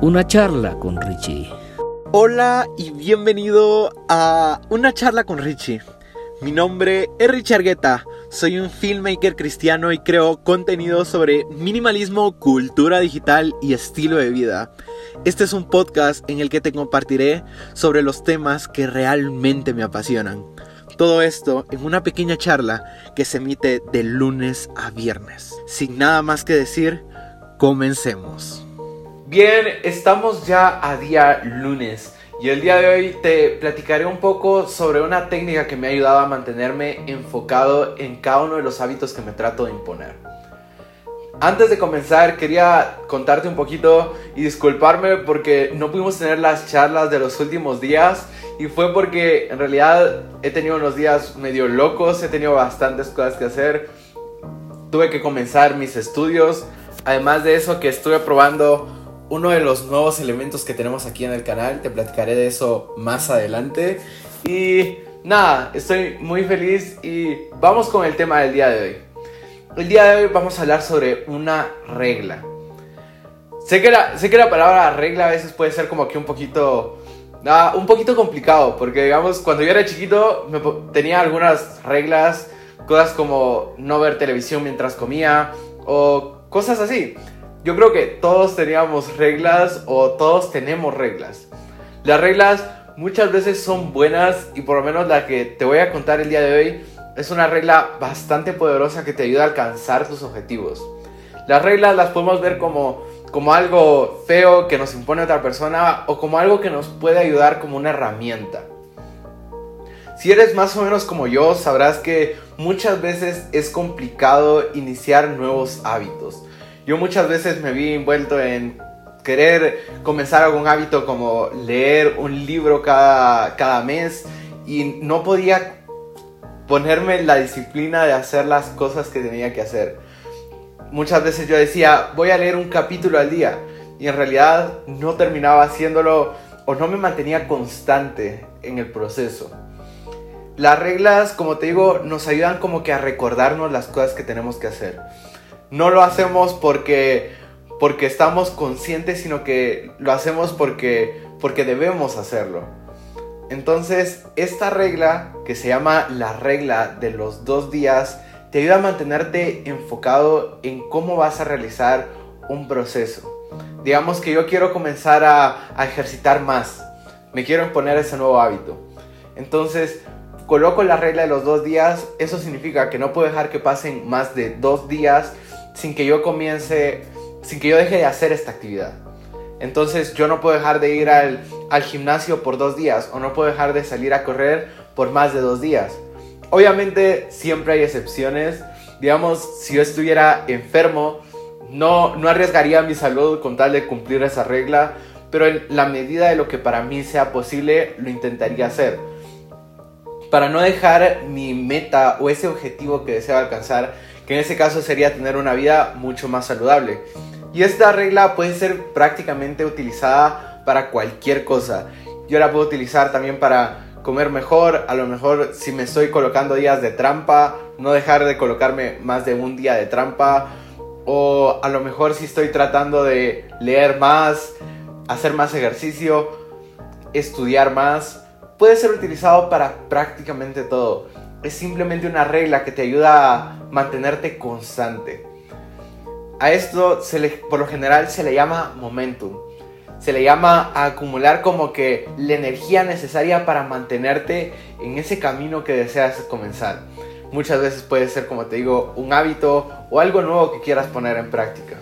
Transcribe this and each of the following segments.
Una charla con Richie. Hola y bienvenido a Una charla con Richie. Mi nombre es Richie Argueta, soy un filmmaker cristiano y creo contenido sobre minimalismo, cultura digital y estilo de vida. Este es un podcast en el que te compartiré sobre los temas que realmente me apasionan. Todo esto en una pequeña charla que se emite de lunes a viernes. Sin nada más que decir, comencemos. Bien, estamos ya a día lunes y el día de hoy te platicaré un poco sobre una técnica que me ha ayudado a mantenerme enfocado en cada uno de los hábitos que me trato de imponer. Antes de comenzar quería contarte un poquito y disculparme porque no pudimos tener las charlas de los últimos días y fue porque en realidad he tenido unos días medio locos, he tenido bastantes cosas que hacer, tuve que comenzar mis estudios, además de eso que estuve probando uno de los nuevos elementos que tenemos aquí en el canal. Te platicaré de eso más adelante. Y nada, estoy muy feliz y vamos con el tema del día de hoy. El día de hoy vamos a hablar sobre una regla. Sé que la, sé que la palabra regla a veces puede ser como que un poquito... un poquito complicado, porque digamos, cuando yo era chiquito tenía algunas reglas, cosas como no ver televisión mientras comía o cosas así. Yo creo que todos teníamos reglas o todos tenemos reglas. Las reglas muchas veces son buenas y por lo menos la que te voy a contar el día de hoy es una regla bastante poderosa que te ayuda a alcanzar tus objetivos. Las reglas las podemos ver como, como algo feo que nos impone otra persona o como algo que nos puede ayudar como una herramienta. Si eres más o menos como yo, sabrás que muchas veces es complicado iniciar nuevos hábitos. Yo muchas veces me vi envuelto en querer comenzar algún hábito como leer un libro cada, cada mes y no podía ponerme la disciplina de hacer las cosas que tenía que hacer. Muchas veces yo decía, voy a leer un capítulo al día y en realidad no terminaba haciéndolo o no me mantenía constante en el proceso. Las reglas, como te digo, nos ayudan como que a recordarnos las cosas que tenemos que hacer no lo hacemos porque, porque estamos conscientes, sino que lo hacemos porque, porque debemos hacerlo. Entonces, esta regla, que se llama la regla de los dos días, te ayuda a mantenerte enfocado en cómo vas a realizar un proceso. Digamos que yo quiero comenzar a, a ejercitar más, me quiero imponer ese nuevo hábito. Entonces, coloco la regla de los dos días, eso significa que no puedo dejar que pasen más de dos días sin que yo comience, sin que yo deje de hacer esta actividad. Entonces yo no puedo dejar de ir al, al gimnasio por dos días o no puedo dejar de salir a correr por más de dos días. Obviamente siempre hay excepciones. Digamos, si yo estuviera enfermo, no, no arriesgaría mi salud con tal de cumplir esa regla, pero en la medida de lo que para mí sea posible, lo intentaría hacer. Para no dejar mi meta o ese objetivo que deseo alcanzar que en ese caso sería tener una vida mucho más saludable. Y esta regla puede ser prácticamente utilizada para cualquier cosa. Yo la puedo utilizar también para comer mejor, a lo mejor si me estoy colocando días de trampa, no dejar de colocarme más de un día de trampa, o a lo mejor si estoy tratando de leer más, hacer más ejercicio, estudiar más, puede ser utilizado para prácticamente todo es simplemente una regla que te ayuda a mantenerte constante. A esto se le, por lo general se le llama momentum. Se le llama acumular como que la energía necesaria para mantenerte en ese camino que deseas comenzar. Muchas veces puede ser, como te digo, un hábito o algo nuevo que quieras poner en práctica.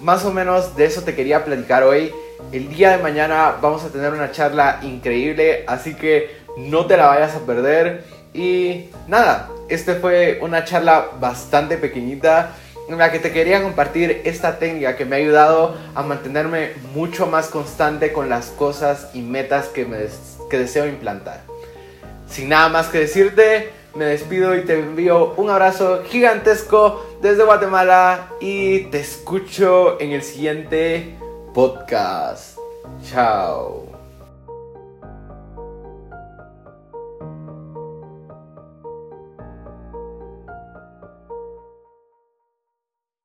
Más o menos de eso te quería platicar hoy. El día de mañana vamos a tener una charla increíble, así que no te la vayas a perder. Y nada, esta fue una charla bastante pequeñita en la que te quería compartir esta técnica que me ha ayudado a mantenerme mucho más constante con las cosas y metas que, me que deseo implantar. Sin nada más que decirte, me despido y te envío un abrazo gigantesco desde Guatemala y te escucho en el siguiente podcast. Chao.